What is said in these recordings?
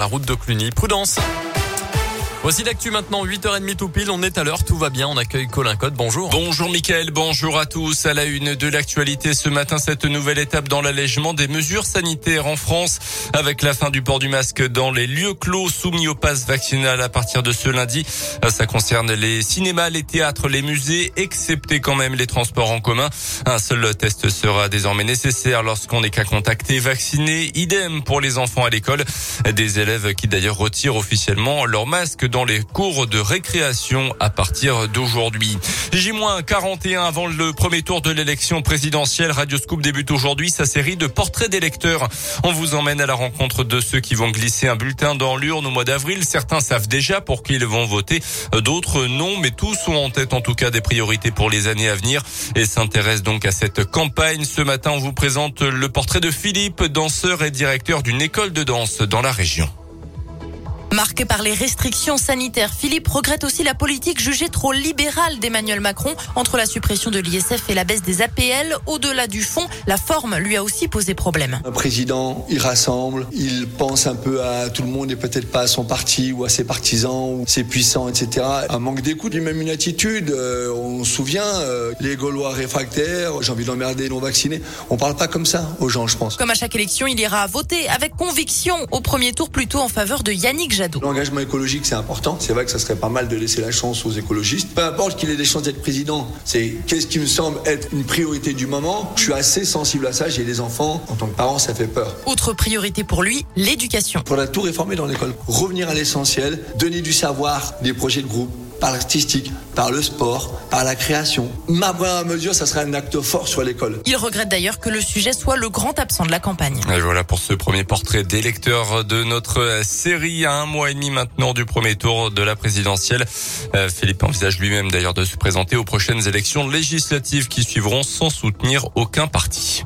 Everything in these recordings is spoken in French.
la route de Cluny. Prudence. Voici l'actu maintenant, 8h30 tout pile, on est à l'heure, tout va bien, on accueille Colin Code, bonjour. Bonjour Mickaël, bonjour à tous. À la une de l'actualité ce matin, cette nouvelle étape dans l'allègement des mesures sanitaires en France, avec la fin du port du masque dans les lieux clos soumis au pass vaccinal à partir de ce lundi. Ça concerne les cinémas, les théâtres, les musées, excepté quand même les transports en commun. Un seul test sera désormais nécessaire lorsqu'on est qu'à contacter vacciné. Idem pour les enfants à l'école. Des élèves qui d'ailleurs retirent officiellement leur masque dans les cours de récréation à partir d'aujourd'hui. J-41 avant le premier tour de l'élection présidentielle. Radio Scoop débute aujourd'hui sa série de portraits d'électeurs. On vous emmène à la rencontre de ceux qui vont glisser un bulletin dans l'urne au mois d'avril. Certains savent déjà pour qui ils vont voter, d'autres non, mais tous ont en tête en tout cas des priorités pour les années à venir et s'intéressent donc à cette campagne. Ce matin, on vous présente le portrait de Philippe, danseur et directeur d'une école de danse dans la région. Marqué par les restrictions sanitaires, Philippe regrette aussi la politique jugée trop libérale d'Emmanuel Macron entre la suppression de l'ISF et la baisse des APL. Au-delà du fond, la forme lui a aussi posé problème. Un président, il rassemble, il pense un peu à tout le monde et peut-être pas à son parti ou à ses partisans ou ses puissants, etc. Un manque d'écoute, même une attitude. Euh, on se souvient, euh, les Gaulois réfractaires, j'ai envie d'emmerder non vaccinés. On parle pas comme ça aux gens, je pense. Comme à chaque élection, il ira voter avec conviction au premier tour plutôt en faveur de Yannick L'engagement écologique, c'est important. C'est vrai que ça serait pas mal de laisser la chance aux écologistes. Peu importe qu'il ait des chances d'être président, c'est qu'est-ce qui me semble être une priorité du moment. Je suis assez sensible à ça. J'ai des enfants. En tant que parent, ça fait peur. Autre priorité pour lui, l'éducation. Pour la tout réformer dans l'école. Revenir à l'essentiel, donner du savoir, des projets de groupe par l'artistique, par le sport, par la création. Ma première mesure, ça serait un acte fort sur l'école. Il regrette d'ailleurs que le sujet soit le grand absent de la campagne. Et voilà pour ce premier portrait d'électeur de notre série à un mois et demi maintenant du premier tour de la présidentielle. Euh, Philippe envisage lui-même d'ailleurs de se présenter aux prochaines élections législatives qui suivront sans soutenir aucun parti.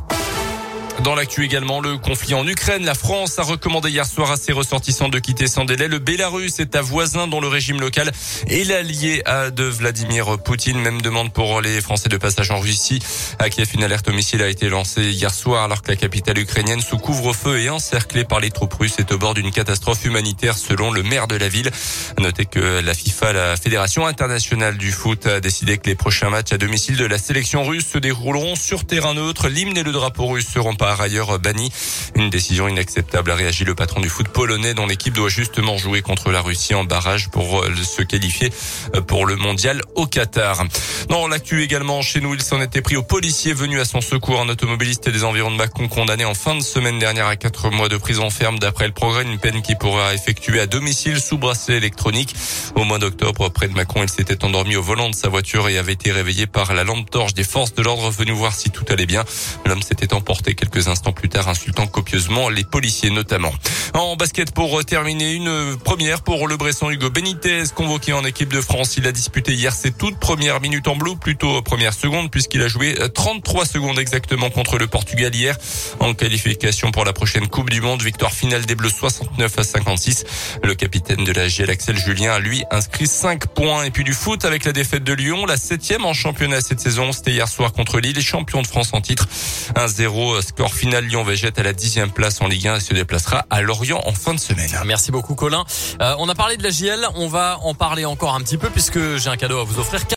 Dans l'actu également, le conflit en Ukraine. La France a recommandé hier soir à ses ressortissants de quitter sans délai. Le Bélarus est un voisin dont le régime local est l'allié de Vladimir Poutine. Même demande pour les Français de passage en Russie. À Kiev, une alerte au missile a été lancée hier soir alors que la capitale ukrainienne sous couvre-feu et encerclée par les troupes russes est au bord d'une catastrophe humanitaire selon le maire de la ville. Notez que la FIFA, la Fédération internationale du foot, a décidé que les prochains matchs à domicile de la sélection russe se dérouleront sur terrain neutre. L'hymne et le drapeau russe seront pas par ailleurs banni. Une décision inacceptable a réagi le patron du foot polonais dont l'équipe doit justement jouer contre la Russie en barrage pour euh, se qualifier euh, pour le mondial au Qatar. Dans l'actu également, chez nous, il s'en était pris aux policiers venus à son secours. Un automobiliste des environs de Mâcon condamné en fin de semaine dernière à quatre mois de prison ferme d'après le progrès, une peine qui pourra effectuer à domicile sous bracelet électronique. Au mois d'octobre, près de Mâcon, il s'était endormi au volant de sa voiture et avait été réveillé par la lampe torche des forces de l'ordre venu voir si tout allait bien. L'homme s'était emporté quelques instants plus tard, insultant copieusement les policiers notamment. En basket pour terminer, une première pour le Bresson Hugo Benitez, convoqué en équipe de France. Il a disputé hier ses toutes premières minutes en bleu, plutôt première seconde, puisqu'il a joué 33 secondes exactement contre le Portugal hier en qualification pour la prochaine Coupe du Monde. Victoire finale des Bleus 69 à 56. Le capitaine de la GL Axel Julien a lui inscrit 5 points. Et puis du foot avec la défaite de Lyon, la septième en championnat cette saison. C'était hier soir contre Lille, champion de France en titre. 1-0 score Score final, Lyon végète à la dixième place en Ligue 1 et se déplacera à Lorient en fin de semaine. Merci beaucoup Colin. Euh, on a parlé de la JL, on va en parler encore un petit peu puisque j'ai un cadeau à vous offrir.